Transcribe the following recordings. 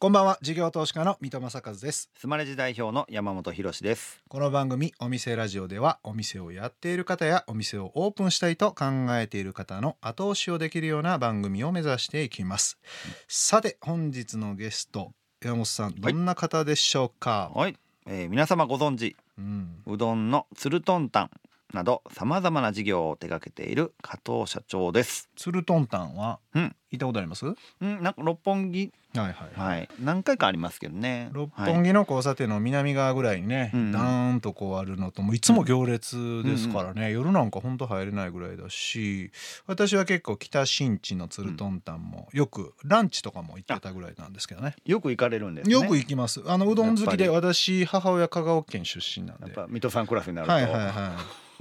こんばんは事業投資家の三戸正和です。スマレジ代表の山本博です。この番組お店ラジオではお店をやっている方やお店をオープンしたいと考えている方の後押しをできるような番組を目指していきます、さて本日のゲスト山本さんどんな方でしょうか、はい、えー皆様ご存知うん、うどんのつるとんたんなどさまざまな事業を手掛けている加藤社長です。つるとんたんはうん。行ったことあります？はうんなんか六本木。いはいはい。何回かありますけどね。六はい本木の交差点の南側ぐらいにね、うんうん。ダーンとこうあるのともういつも行列ですからね、夜なんかほんと入れないぐらいだし私は結構北新地のつるとんたんもよくランチとかも行ってたぐらいなんですけどね。よく行かれるんですね。よく行きます。あのうどん好きで私母親香川県出身なんやっでぱ水戸さんクラスになると。はいはいはい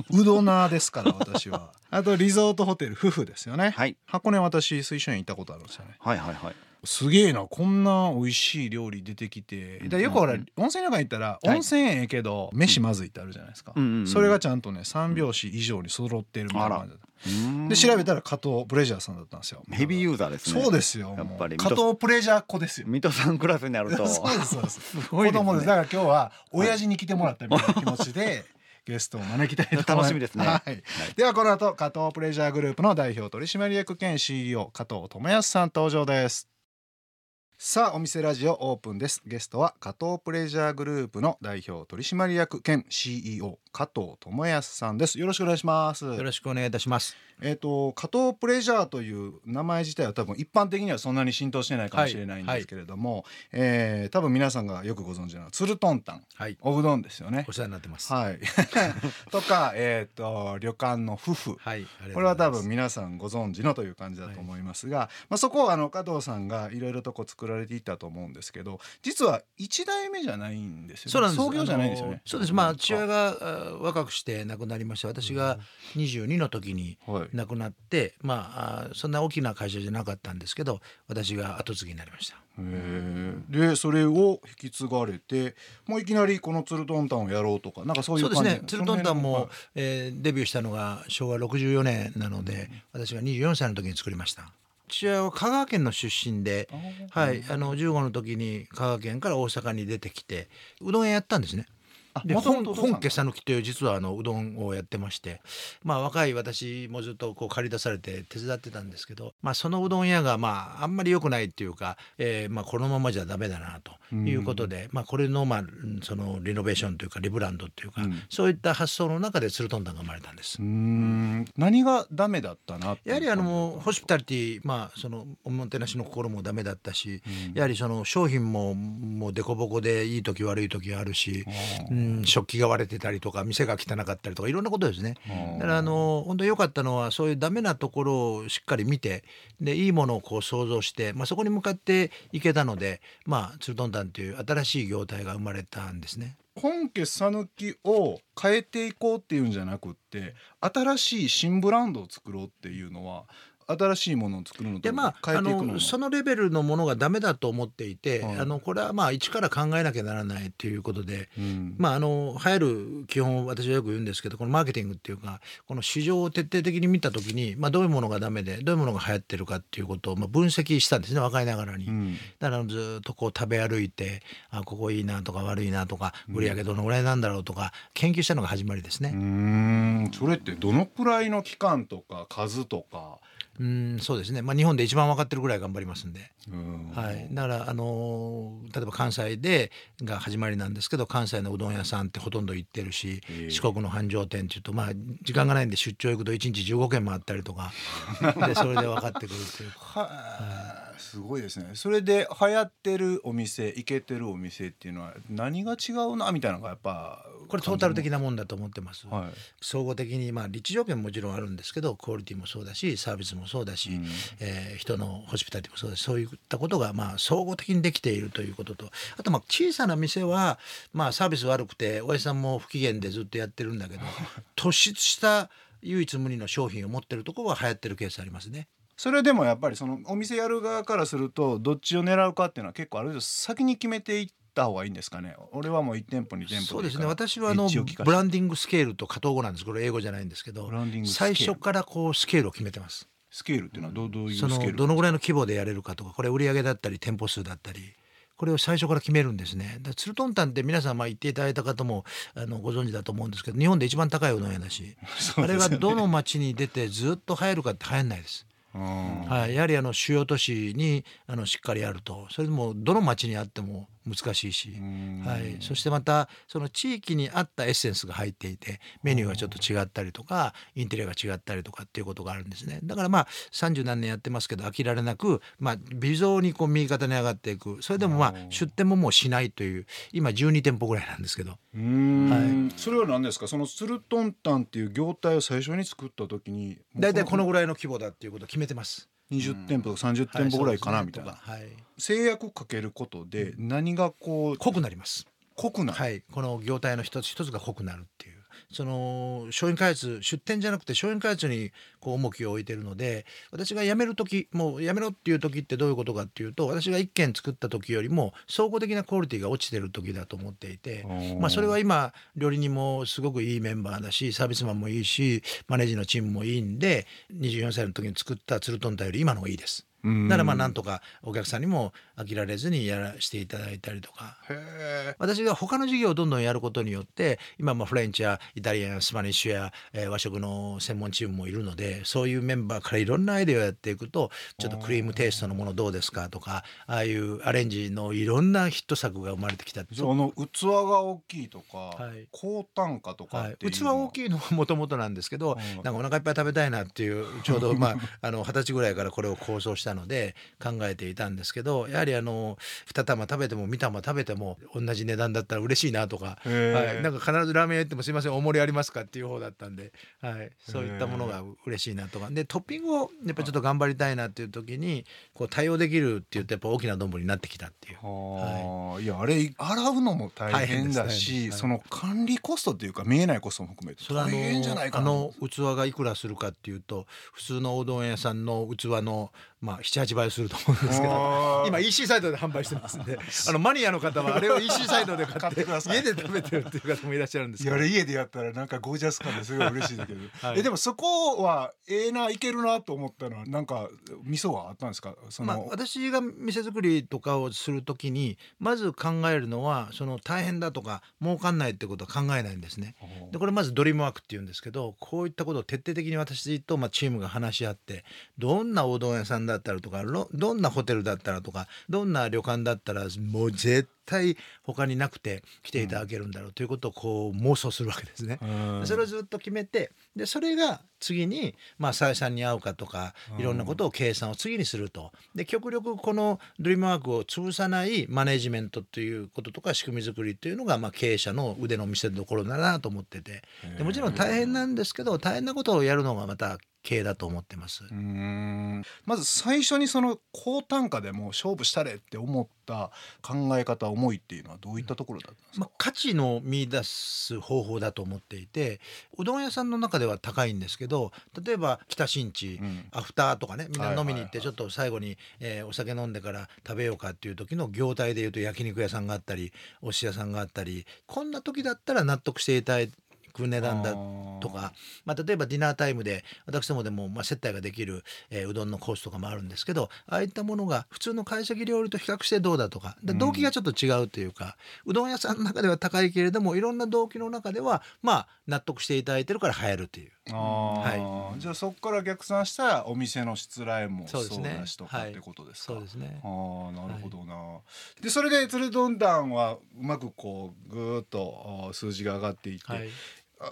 うどなですから私は。あとリゾートホテル夫婦ですよね、はい。箱根私水晶園行ったことあるんですよね。はいはいはい。すげえなこんな美味しい料理出てきて。だからよくほら、うん。うん温泉旅館行ったらはい。温泉ええけど、飯まずいってあるじゃないですか、うんそれがちゃんとね三拍子以上に揃ってるみたいな感じで調べたら加藤プレジャーさんだったんですよ。ヘビーユーザーですね。そうですよ。やっぱり。加藤プレジャー子ですよ。水戸さんクラスになると。そうですそうです。すごいですね。子供です。だから今日は親父に来てもらったみたいな気持ちでゲストを招きたいと思います。楽しみですね。はい、ではこの後加藤プレジャーグループの代表取締役兼 CEO 加藤智康さん登場です。さあお店ラジオオープンです。ゲストは加藤プレジャーグループの代表取締役兼 CEO 加藤智康さんですよろしくお願いしますよろしくお願いいたします。えっ、と加藤プレジャーという名前自体は多分一般的にはそんなに浸透してないかもしれないんですけれども、えー多分皆さんがよくご存知のつるとんたんはい、おうどんですよねお。世話になってます。はい。とかえっ、と旅館の夫婦。はい、これは多分見皆さんご存知のという感じだと思いますが、まあそこをあの加藤さんがいろいろとこう作られていったと思うんですけど、実は一代目じゃないんですよね。そうなんです。創業じゃないんですよね。そうです。まあ父親があ若くして亡くなりました。私が22の時にはい。亡くなって、まああそんな大きな会社じゃなかったんですけど、私が後継ぎになりました。でそれを引き継がれてもういきなりこのつるとんたんをやろうとかなんかそういそうう感じですね。ツルトンタンも、はいえーデビューしたのが昭和64年なので、私が24歳の時に作りました。父親は香川県の出身で、はい、あの15の時に香川県から大阪に出てきてうどん屋やったんですね。で本家讃岐という実はあのうどんをやってましてまあ若い私もずっとこう借り出されて手伝ってたんですけど、まあ、そのうどん屋がまああんまり良くないっていうか、えーまあ、このままじゃダメだなということで、まあ、これのまあうんそのリノベーションというかリブランドというか、うん。そういった発想の中でツルトンタンが生まれたんです。うー。ん。何がダメだったなやはりあのホスピタリティまあそのおもてなしの心もダメだったし、うん。やはりその商品ももう凸凹でいい時悪い時あるし、あうん、食器が割れてたりとか店が汚かったりとかいろんなことですね。ーだからあの本当に良かったのはそういうダメなところをしっかり見てでいいものをこう想像して、まあ、そこに向かっていけたので、まあ、ツルトンタンという新しい業態が生まれたんですね。本家讃岐を変えていこうっていうんじゃなくって新しい新ブランドを作ろうっていうのは新しいものを作るのとでまあのそのレベルのものがダメだと思っていて、はいあのこれはまあ一から考えなきゃならないということで。うんまあ、あの流行る基本を私はよく言うんですけどこのマーケティングっていうかこの市場を徹底的に見た時に、まあ、どういうものがダメでどういうものが流行ってるかっていうことをまあ分析したんですね若いながらに。うんだからずっとこう食べ歩いてあここいいなとか悪いなとか売り上げどのぐらいなんだろうとか研究したのが始まりですね。んそれってどのくらいの期間とか数とかうんそうですね、まあ、日本で一番分かってるぐらい頑張りますんで、うん。はい、だから、あのー例えば関西でが始まりなんですけど関西のうどん屋さんってほとんど行ってるし、ええ。四国の繁盛店っていうとまあ時間がないんで出張行くと1日15軒もあったりとか でそれで分かってくるっていう。はあすごいですね。それで流行ってるお店イケてるお店っていうのは何が違うなみたいなのがやっぱこれトータル的なもんだと思ってます。はい総合的にまあ立地条件ももちろんあるんですけどクオリティもそうだしサービスもそうだし、うんえー人のホスピタリティもそうだしそういったことがまあ総合的にできているということとあとまあ小さな店はまあサービス悪くておやじさんも不機嫌でずっとやってるんだけど 突出した唯一無二の商品を持ってるところは流行ってるケースありますね。それでもやっぱりそのお店やる側からするとどっちを狙うかっていうのは結構ある程度先に決めていった方がいいんですかね。俺はもう1店舗2店舗そうですね。私はあのブランディングスケールと加藤語なんですこれ英語じゃないんですけど最初からこうスケールを決めてます。スケールっていうのはどうどういうスケそールのどのぐらいの規模でやれるかとかこれ売上だったり店舗数だったり。これを最初から決めるんですね。だツルトンタンって皆さんまあ言っていただいた方もあのご存知だと思うんですけど日本で一番高いうどん屋だし、あれがどの町に出てずっと流行るかって流行んないです。うん。はい、やはりあの主要都市にあのしっかりあると。それでもどの町にあっても難しいし、はい、そしてまたその地域に合ったエッセンスが入っていてメニューがちょっと違ったりとかインテリアが違ったりとかっていうことがあるんですね。だからまあ30何年やってますけど飽きられなく、まあ、微増にこう右肩に上がっていく。それでもまあ出店ももうしないという今12店舗ぐらいなんですけど。うーんそれは何ですか？そのツルトンタンっていう業態を最初に作った時に大体このぐらいの規模だっていうことを決めてます。20店舗とか30店舗ぐらいかなみたいな、はい、制約かけることで何がこう濃くなります。濃くなる、はい、この業態の一つ一つが濃くなるっていうその商品開発出店じゃなくて商品開発にこう重きを置いてるので私が辞める時もう辞めろっていう時ってどういうことかっていうと私が1軒作った時よりも総合的なクオリティが落ちてる時だと思っていて。まあ、それは今料理人もすごくいいメンバーだしサービスマンもいいしマネージのチームもいいんで24歳の時に作ったツルトンタより今の方がいいです。うん。だからまあなんとかお客さんにも飽きられずにやらせていただいたりとか。私が他の事業をどんどんやることによって今まあフレンチやイタリアンスパニッシュや、えー和食の専門チームもいるのでそういうメンバーからいろんなアイデアをやっていくとちょっとクリームテイストのものどうですかとかああいうアレンジのいろんなヒット作が生まれてきたじゃああの器が大きいとか、はい。高単価とかは。い、器大きいのはもともとなんですけど、うん。なんかお腹いっぱい食べたいなっていうちょうどまああの二十歳ぐらいからこれを構想したので考えていたんですけどやはりあの二玉食べても三玉食べても同じ値段だったら嬉しいなとか、はい、なんか必ずラーメン屋行ってもすいません大盛りありますかっていう方だったんで、はい、そういったものが嬉しいなとか。でトッピングをやっぱちょっと頑張りたいなっていう時にこう対応できるっていうとやっぱ大きな丼になってきたっていう。はあ、い、やあれ洗うのも大変だし、その管理コストっていうか見えないコストも含めてそれはあ大変じゃないかな。のあの器がいくらするかっていうと普通のおうどん屋さんの器のまあ78倍すると思うんですけど今 EC サイトで販売してますんであのマニアの方はあれを EC サイトで買買っって家で食べてるっていう方もいらっしゃるんですけど。あれ家でやったらなんかゴージャス感ですごい嬉しいんだけど、はい。えでもそこはええないけるなと思ったのはなんか味噌はあったんですか？その、まあ、私が店作りとかをするときにまず考えるのはその大変だとか儲かんないってことは考えないんですね。でこれまずドリームワークっていうんですけどこういったことを徹底的に私とまあチームが話し合ってどんなおうどん屋さんだったらとかどんなホテルだったらとかどんな旅館だったらもう絶対他になくて来ていただけるんだろうということをこう妄想するわけですね。うん。それをずっと決めてでそれが次にまあ採算に合うかとかいろんなことを計算を次にすると。で極力このドリームワークを潰さないマネジメントということとか仕組み作りというのがまあ経営者の腕の見せ所だなと思ってて。でもちろん大変なんですけど大変なことをやるのがまた経営だと思ってます。まず最初にその高単価でも勝負したれって思った考え方思いっていうのはどういったところだったんですか、まあ、価値の見出す方法だと思っていてうどん屋さんの中では高いんですけど例えば北新地、うん。アフターとかねみんな飲みに行ってちょっと最後に、えーお酒飲んでから食べようかっていう時の業態でいうと焼肉屋さんがあったりお寿司屋さんがあったりこんな時だったら納得していただく値段だとかまあ、例えばディナータイムで私どもでもまあ接待ができる、えーうどんのコースとかもあるんですけどああいったものが普通の懐石料理と比較してどうだとか動機がちょっと違うというか、うどん屋さんの中では高いけれどもいろんな動機の中ではまあ納得していただいてるから流行るという。あー。じゃあそこから逆算したらお店のしつらいもそうだしとかってことですか、そうですね。ああなるほどな、でそれでツルドンダンはうまくこうぐーっと数字が上がっていって、はい。あ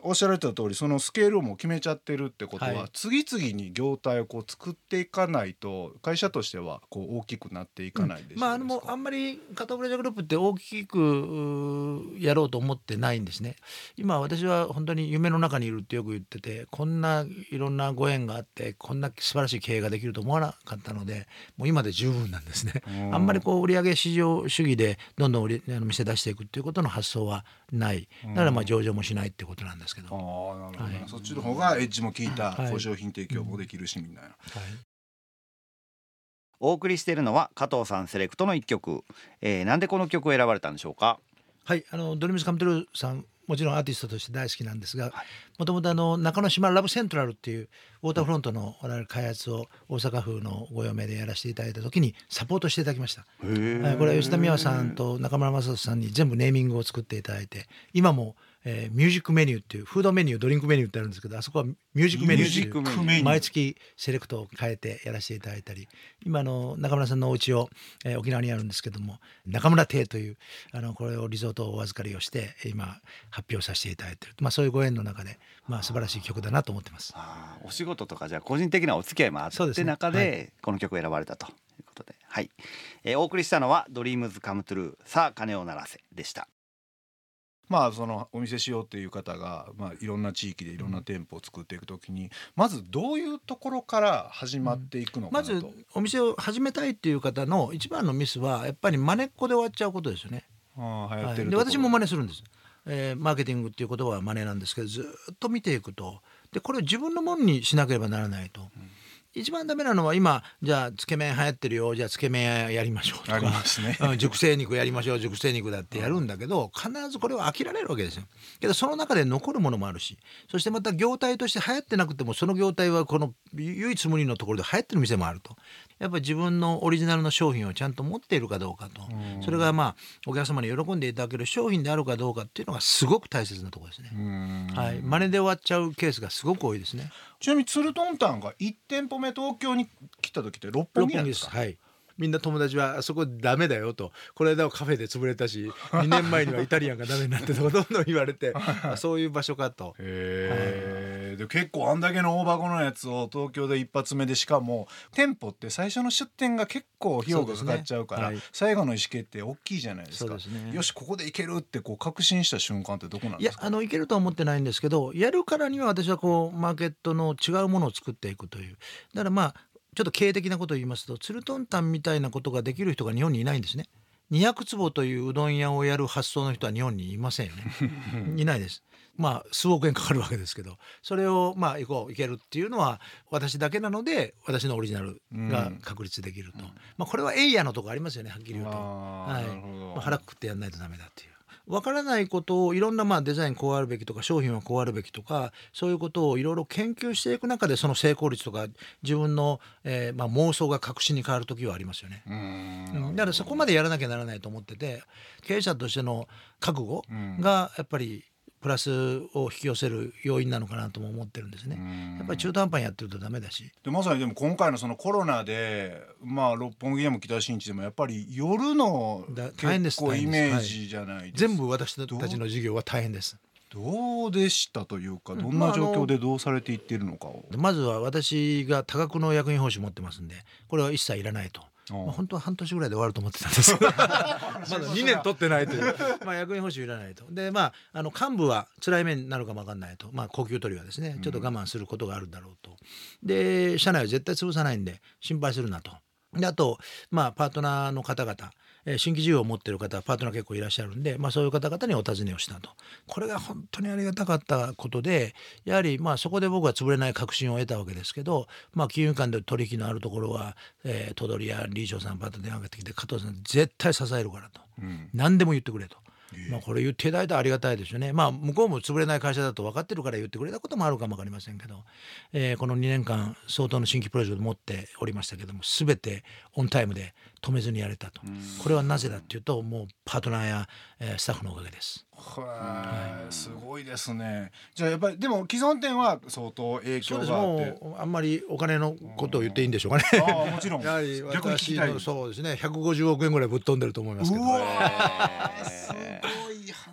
おっしゃられた通りそのスケールをもう決めちゃってるってことは、はい。次々に業態をこう作っていかないと会社としてはこう大きくなっていかないでしょうですか、まああのあんまり加藤ブレジャーグループって大きくやろうと思ってないんですね。今私は本当に夢の中にいるってよく言っててこんないろんなご縁があってこんな素晴らしい経営ができると思わなかったのでもう今で十分なんですね。うん。あんまりこう売上至上主義でどんどん売りあの店出していくっていうことの発想はない。だからまあ上場もしないってことなんですけど、あはいあなるほどな、そっちの方がエッジも効いたはい。商品提供もできるしみたい。な、お送りしているのは加藤さんセレクトの一曲、えー、なんでこの曲を選ばれたんでしょうか？はい、あのドリームズカムトゥルーさんもちろんアーティストとして大好きなんですがもともとあの中之島ラブセントラルっていうウォーターフロントの我々開発を大阪府のご用命でやらせていただいた時にサポートしていただきました。はい、これは吉田美和さんと中村雅人さんに全部ネーミングを作っていただいて今も、えーミュージックメニューっていうフードメニュードリンクメニューってあるんですけどあそこはミュージックメニューっていう毎月セレクトを変えてやらせていただいたり今あの中村さんのお家を、えー沖縄にあるんですけども中村邸というあのこれをリゾートをお預かりをして今発表させていただいている、まあ、そういうご縁の中で、まあ、素晴らしい曲だなと思ってます。お仕事とかじゃあ個人的なお付き合いもあって中で、はい。この曲を選ばれたということで、はい、えーお送りしたのは「ドリームズカムトゥルーさあ鐘を鳴らせ」でした。まあそのお店しようっていう方が、まあ、いろんな地域でいろんな店舗を作っていくときにまずどういうところから始まっていくのかまなと、ずお店を始めたいっていう方の一番のミスはやっぱり真似っこで終わっちゃうことですよね。あってるで。私も真似するんです、えーマーケティングっていう言葉は真似なんですけどずっと見ていくと。でこれを自分のものにしなければならないと、一番ダメなのは今じゃあつけ麺流行ってるよじゃあつけ麺屋やりましょうとありかますね。うん熟成肉やりましょう熟成肉だってやるんだけど必ずこれは飽きられるわけですよ。けどその中で残るものもあるしそしてまた業態として流行ってなくてもその業態はこの唯一無二のところで流行ってる店もあるとやっぱり自分のオリジナルの商品をちゃんと持っているかどうかと。それがまあお客様に喜んでいただける商品であるかどうかっていうのがすごく大切なところですね。うん。はい、真似で終わっちゃうケースがすごく多いですね。ちなみにツルトンタンが1店舗目東京に来た時って六本木ですす。はい。みんな友達はあそこダメだよと。これ間はカフェで潰れたし 2年前にはイタリアンがダメになってとかどんどん言われて あそういう場所かと。へえ、で結構あんだけの大箱のやつを東京で一発目でしかも店舗って最初の出店が結構費用がかかっちゃうからね。はい。最後の意思決定大きいじゃないですか。ね。よしここでいけるってこう確信した瞬間ってどこなんいですか？やあのいけるとは思ってないんですけどやるからには私はこうマーケットの違うものを作っていくという。だからまあちょっと経営的なことを言いますとツルトンタンみたいなことができる人が日本にいないんですね。200坪といううどん屋をやる発想の人は日本にいませんよね。いないですまあ数億円かかるわけですけどそれをまあ行こういけるっていうのは私だけなので私のオリジナルが確立できると、まあこれはエイヤのとこありますよねはっきり言うと。はい。まあ、腹くくってやんないとダメだっていう。分からないことをいろんなまあデザインこうあるべきとか商品はこうあるべきとかそういうことをいろいろ研究していく中でその成功率とか自分の、えーまあ、妄想が確信に変わる時はありますよね。ううん。んだからそこまでやらなきゃならないと思ってて経営者としての覚悟がやっぱりプラスを引き寄せる要因なのかなとも思ってるんですね。やっぱり中途半端にやってるとダメだし。でまさにでも今回のそのコロナでまあ六本木でも北新地でもやっぱり夜の結構イメージじゃないですか、全部私たちの事業は大変です。どうでしたというかどんな状況でどうされていっているのかを、まずは私が多額の役員報酬持ってますんでこれは一切いらないと。まあ、本当は半年ぐらいで終わると思ってたんです。け どまだ2年取ってないという、まあ、役員報酬いらないと。でまああの幹部は辛い目になるかも分かんないと、まあ、高級取りはですねちょっと我慢することがあるだろうと。で社内は絶対潰さないんで心配するなと。であと、まあ、パートナーの方々えー新規事業を持っている方パートナー結構いらっしゃるんで、まあ、そういう方々にお尋ねをしたとこれが本当にありがたかったことでやはりまあそこで僕は潰れない確信を得たわけですけど、まあ、金融機関で取引のあるところは、えー、戸取や理事長さんパッと電話かけてきて加藤さん絶対支えるからと、何でも言ってくれと。まあ、これ言っていただいたらありがたいですよね。まあ向こうも潰れない会社だと分かってるから言ってくれたこともあるかも分かりませんけど、えーこの2年間相当の新規プロジェクト持っておりましたけども全てオンタイムで止めずにやれたと。これはなぜだっていうともうパートナーや、えースタッフのおかげです。はい、すごいですね。じゃあやっぱりでも既存店は相当影響そうですがあって。もうあんまりお金のことを言っていいんでしょうかね。ああもちろん。やはり逆に聞きたいそうですね150億円ぐらいぶっ飛んでると思いますけど。うわーすご。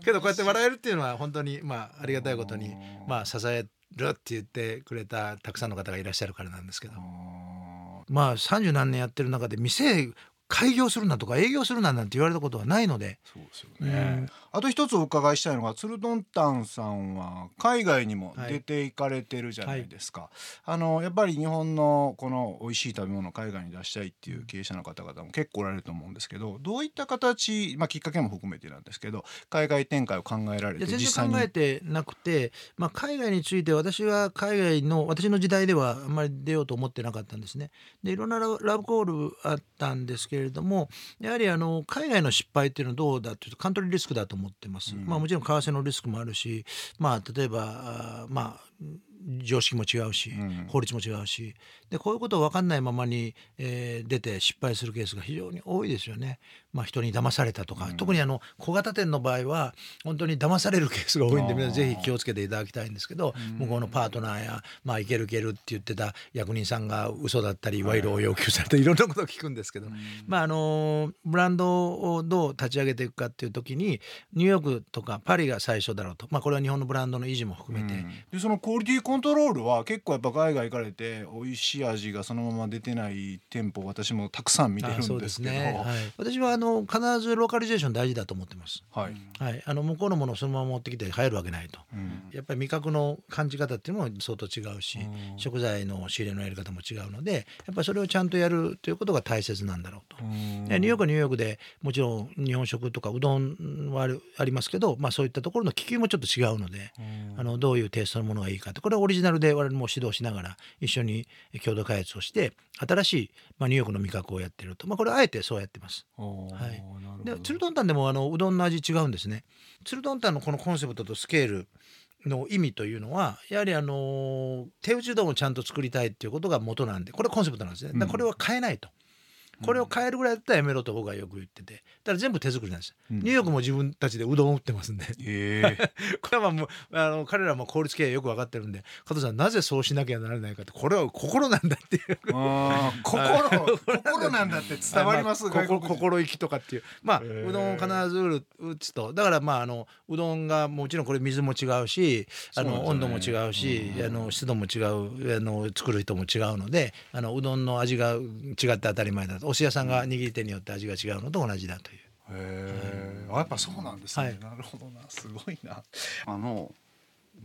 けどこうやって笑えるっていうのは本当にまあありがたいことにまあ支えるって言ってくれたたくさんの方がいらっしゃるからなんですけどまあ三十何年やってる中で店開業するなとか営業するななんて言われたことはないのでそうですよね。あと一つお伺いしたいのがツルドンタンさんは海外にも出て行かれてるじゃないですか。あのやっぱり日本のこの美味しい食べ物を海外に出したいっていう経営者の方々も結構おられると思うんですけど、どういった形、まあきっかけも含めてなんですけど、海外展開を考えられて全実際に然考えてなくて、まあ、海外について私は海外の私の時代ではあんまり出ようと思ってなかったんですね。でいろんなラブラブコールあったんですけれれどもやはりあの海外の失敗っていうのはどうだっていうとカントリーリスクだと思ってます。うんまあもちろん為替のリスクもあるし、まあ例えばまあ常識も違うし、うん。法律も違うし。でこういうことを分かんないままに、えー出て失敗するケースが非常に多いですよね。まあ、人に騙されたとか、うん。特にあの小型店の場合は本当に騙されるケースが多いんで皆さんぜひ気をつけていただきたいんですけど、うん。向こうのパートナーや、まあ、いけるいけるって言ってた役人さんが嘘だったり賄賂を要求されたりいろんなことを聞くんですけど、まああのブランドをどう立ち上げていくかっていう時にニューヨークとかパリが最初だろうと、まあ、これは日本のブランドの維持も含めて、でそのクオリティコントロールは結構やっぱ海外行かれて美味しい味がそのまま出てない店舗私もたくさん見てるんでけどね、はい、私はあの必ずローカリゼーション大事だと思ってます。はい、はい、あの向こうのものをそのまま持ってきて入るわけないと。うん。やっぱり味覚の感じ方っていうのも相当違うし、うん。食材の仕入れのやり方も違うのでやっぱりそれをちゃんとやるということが大切なんだろうと。うん。でニューヨークはニューヨークでもちろん日本食とかうどんはありますけど、まあ、そういったところの気球もちょっと違うので、うん。あのどういうテイストのものがいいかってこれはオリジナルで我々も指導しながら一緒に共同開発をして新しい、まあ、ニューヨークの味覚をやってると、まあ、これはあえてそうやってます。はいでツルトンタンでもあのうどんの味違うんですね。ツルトンタンのこのコンセプトとスケールの意味というのはやはりあの手打ちうどんをちゃんと作りたいっていうことが元なんでこれコンセプトなんですね。これは変えないと。これを変えるぐらいだったらやめろと僕はよく言ってて。だから全部手作りなんです、うん。ニューヨークも自分たちでうどんを打ってますんで。ええ。これはもうあの彼らも効率経営よく分かってるんで加藤さんなぜそうしなきゃならないかってこれは心なんだっていう。心心なんだって。伝わります、まあ心意気とかっていう。まあうどんを必ず打る打つと。だからまああのうどんがもちろんこれ水も違うしあの、そう温度も違うし、うん。あの湿度も違うあの作る人も違うのであのうどんの味が違って当たり前だとお寿司屋さんが握り手によって味が違うのと同じだという。へえあやっぱそうなんですね、はい。なるほどな。すごいな。あの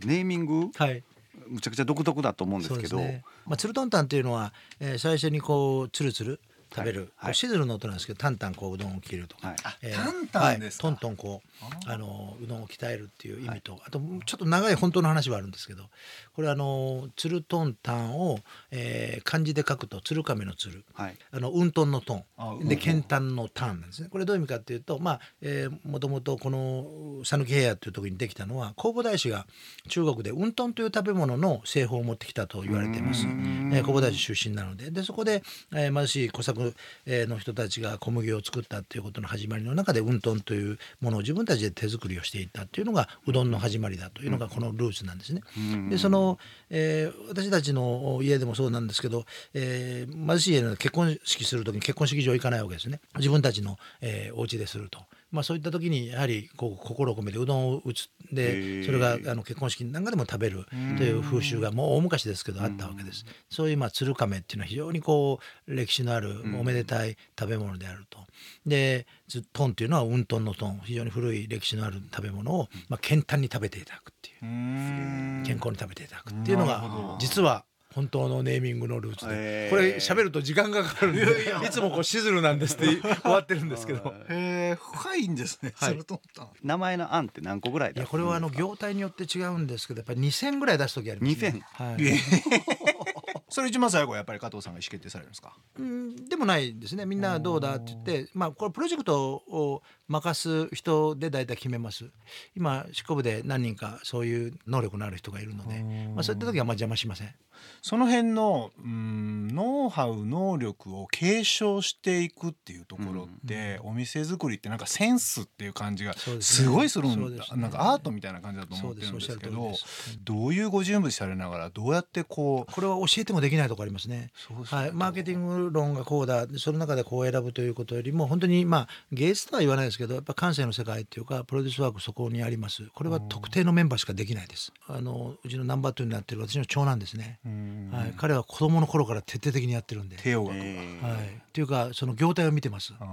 ネーミング？はい。むちゃくちゃ独特だと思うんですけど。ね。まあ、つるとんたんっていうのは、えー最初にこうつるつる食べる、はい。こうしずるの音なんですけどタンタンこううどんを切るとか、はい。えタンタンですか？はい、トントンこうあのうどんを鍛えるっていう意味と、あとちょっと長い本当の話はあるんですけどこれあのつるとんたんを、えー漢字で書くと鶴亀の鶴はい。あのうんとんのとん。あで剣丹の丹なんですね。これどういう意味かっていうとまあ、えー、もともとこの讃岐平野という時にできたのは弘法大師が中国でうんとんという食べ物の製法を持ってきたと言われています。えー弘法大師出身なので。でそこで、えー貧しい小作えーの人たちが小麦を作ったっていうことの始まりの中でうんとんというものを自分たちで手作りをしていったっていうのがうどんの始まりだというのがこのルーツなんですね。でその、えー私たちの家でもそうなんですけど、えー貧しい家の結婚式する時に結婚式場行かないわけですね自分たちの、えーお家ですると。まあ、そういった時にやはりこう心を込めてうどんを打つ。へでーそれがあの結婚式なんかでも食べるという風習がもう大昔ですけどあったわけです。そういうまあ鶴亀っていうのは非常にこう歴史のあるおめでたい食べ物であると。でずトンっていうのはうんとんのトン非常に古い歴史のある食べ物をまあ健坦に食べていただくっていう。健康に食べていただくっていうのが実は本当のネーミングのルーツへー。でこれ喋ると時間がかかるんで。いつもこうシズルなんですって終わってるんですけど。へえ深いんですね、はい。名前の案って何個ぐらいだいやこれはあの業態によって違うんですけどやっぱり2,000ぐらい出す時あります、ね。2000はい。えそれ一番最後はやっぱり加藤さんが意思決定されるんですか？うんでもないですね。みんなどうだって言ってまあこれプロジェクトを任す人で大体決めます。今執行部で何人かそういう能力のある人がいるので、まあ、そういった時はまあ邪魔しません。その辺のうんノウハウ能力を継承していくっていうところって、お店作りってなんかセンスっていう感じがすごいするんだ、ね。なんかアートみたいな感じだと思ってるんですけどどういうご準備されながらどうやってこうこれは教えてもできないところありますね。はい、マーケティング論がこうだ。その中でこう選ぶということよりも本当にまあ芸術とは言わないですけどやっぱ感性の世界っていうかプロデュースワークそこにあります。これは特定のメンバーしかできないです。あのうちのナンバー2になってる私の長男ですね、うん。はい、彼は子供の頃から徹底的にやってるんで、帝王学はい、っていうかその業態を見てます。あ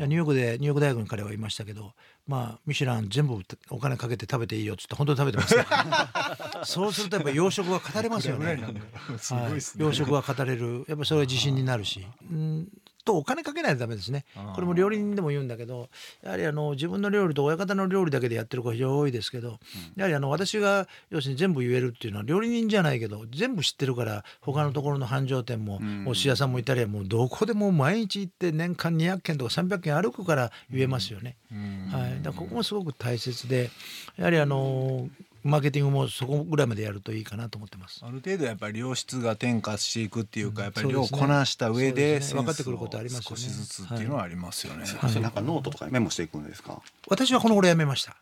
ニューヨークでニューヨーク大学に彼はいましたけどまあミシュラン全部お金かけて食べていいよっつって本当に食べてます そうするとやっぱ洋食は語れますよね。ー すごいですね、はい、洋食は語れる。やっぱそれは自信になるし、うん、とお金かけないとダメですね。これも料理人でも言うんだけどやはりあの自分の料理と親方の料理だけでやってる子非常に多いですけど、やはりあの私が要するに全部言えるっていうのは料理人じゃないけど全部知ってるから他のところの繁盛店も、お寿司屋さんもいたりもうどこでも毎日行って年間200軒とか300軒歩くから言えますよね。はい、だからここもすごく大切でやはりあのマーケティングもそこぐらいまでやるといいかなと思ってます。ある程度やっぱり良質が転化していくっていうか、やっぱり量をこなした上で分かってくることあります少しずつっていうのはありますよね。はい、なんかノートとかメモしていくんですか？私はこの頃やめました。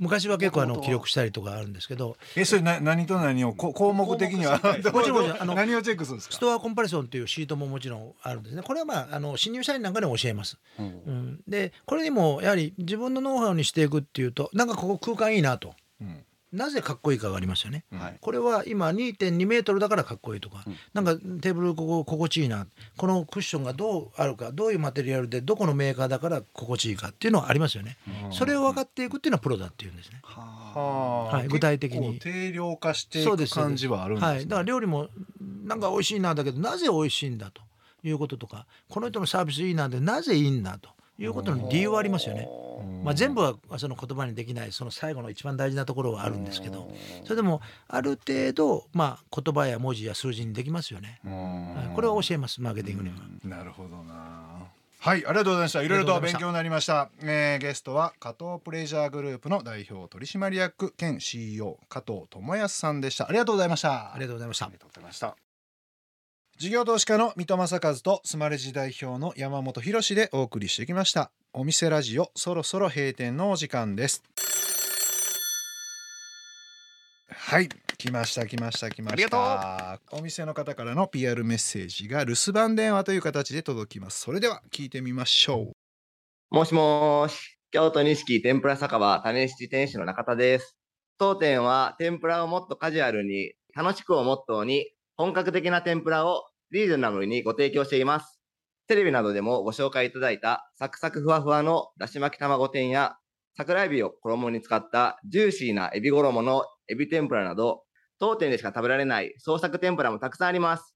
昔は結構あの記録したりとかあるんですけど。えそれな何と何をこ項目的にはもちろんあの何をチェックするんですか？ストアコンパレーションっていうシートももちろんあるんですね。これはまああの新入社員なんかでも教えます、うん、うん、でこれにもやはり自分のノウハウにしていくっていうとなんかここ空間いいなと、うんなぜかっこいいかがありますよね、はい、これは今2.2メートルだからかっこいいとか、うん、なんかテーブルここ心地いいな。このクッションがどうあるかどういうマテリアルでどこのメーカーだから心地いいかっていうのはありますよね、うん、それを分かっていくっていうのはプロだっていうんですね、ははい、具体的に。定量化していく感じはあるんです、ね、はい、だから料理もなんか美味しいなだけどなぜ美味しいんだということとかこの人のサービスいいなでなぜいいんだということの理由はありますよね。まあ、全部はその言葉にできないその最後の一番大事なところはあるんですけど。それでもある程度、まあ、言葉や文字や数字にできますよね。はい、これは教えますマーケティングには。なるほどな。はいありがとうございました。いろいろと勉強になりました、えー、ゲストは加藤プレジャーグループの代表取締役兼 CEO 加藤智康さんでした。ありがとうございました。ありがとうございました。ありがとうございました事業投資家の三戸正和とスマレジ代表の山本博でお送りしてきました。お店ラジオそろそろ閉店のお時間です。はい来ました来ました来ました。お店の方からの PR メッセージが留守番電話という形で届きます。それでは聞いてみましょう。もしもし京都錦天ぷら酒場種七店主の中田です。当店は天ぷらをもっとカジュアルに楽しくをモットーに本格的な天ぷらをリーズナブルにご提供しています。テレビなどでもご紹介いただいたサクサクふわふわのだし巻き卵天や桜エビを衣に使ったジューシーなエビ衣のエビ天ぷらなど当店でしか食べられない創作天ぷらもたくさんあります。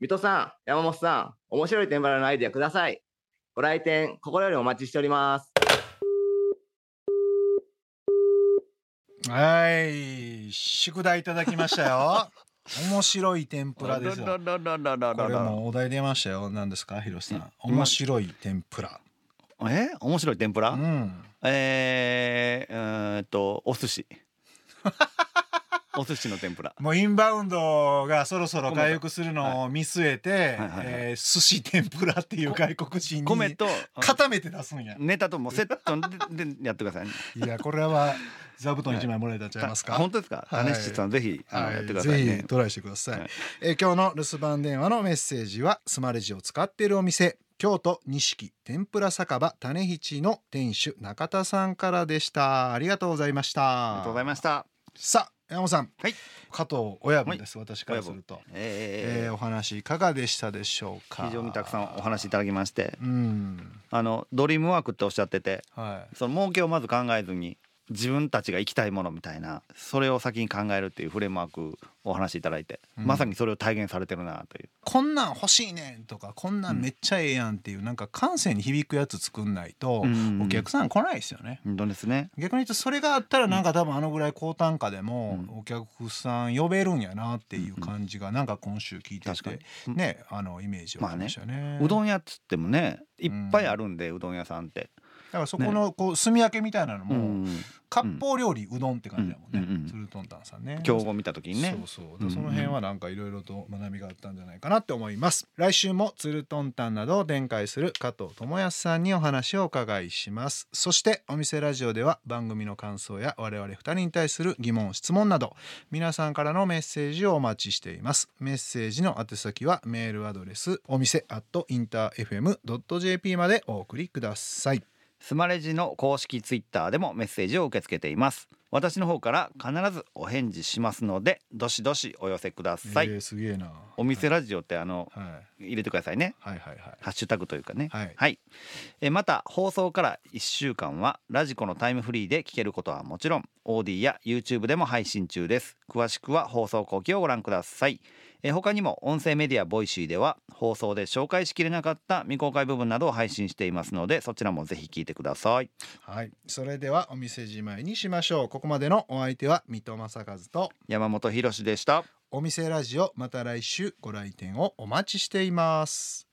水戸さん、山本さん、面白い天ぷらのアイデアください。ご来店心よりお待ちしております。はい、宿題いただきましたよ。面白い天ぷらですよ。これもお題出ましたよ。何ですか、ひろさん。面白い天ぷら。え、面白い天ぷら？うん、えー、えっと、お寿司。お寿司の天ぷら。もうインバウンドがそろそろ回復するのを見据えて、え寿司天ぷらっていう外国人に米と固めて出すんや。ネタともセットででやってください、ね。いやこれは座布団一枚もらえたんちゃいますか？本当ですか？はい、さんぜひ、はい、やってください、ね、ぜひトライしてください。はい、え今日の留守番電話のメッセージはスマレジを使っているお店。京都錦天ぷら酒場種七の店主中田さんからでした。ありがとうございました。ありがとうございました。さあ山本さん、はい、加藤親分です、はい、私からすると、えー、えー、お話いかがでしたでしょうか？非常にたくさんお話いただきまして、うん、あのドリームワークっておっしゃってて、はい、その儲けをまず考えずに自分たちが行きたいものみたいなそれを先に考えるっていうフレームワークお話しいただいて、うん、まさにそれを体現されてるなという。こんなん欲しいねんとかこんなんめっちゃええやんっていう、うん、なんか感性に響くやつ作んないとお客さん来ないですよね。本当ですね。逆に言うとそれがあったらなんか多分あのぐらい高単価でもお客さん呼べるんやなっていう感じがなんか今週聞いててねあのイメージをしましたね。ね。うどん屋っつってもねいっぱいあるんで、うどん屋さんって。だからそこのこう炭焼けみたいなのも割烹料理うどんって感じだもんね、うん。うん、ツルトンタンさんね。競合見た時にね。そうそう。その辺はなんかいろいろと学びがあったんじゃないかなって思います。来週もツルトンタンなどを展開する加藤智康さんにお話をお伺いします。そしてお店ラジオでは番組の感想や我々二人に対する疑問質問など皆さんからのメッセージをお待ちしています。メッセージの宛先はメールアドレスお店アットインター FM.jp までお送りくださいスマレジの公式ツイッターでもメッセージを受け付けています。私の方から必ずお返事しますのでどしどしお寄せください、えーすげえな。お店ラジオってあのはい。入れてくださいね。はいはいはい。ハッシュタグというかね。はい。えまた放送から1週間はラジコのタイムフリーで聞けることはもちろん OD や YouTube でも配信中です。詳しくは放送後期をご覧ください。え他にも音声メディアボイシーでは放送で紹介しきれなかった未公開部分などを配信していますのでそちらもぜひ聞いてください。はい。それではお店じまいにしましょうここまでのお相手は三戸政和と山本博士でした。お店ラジオまた来週ご来店をお待ちしています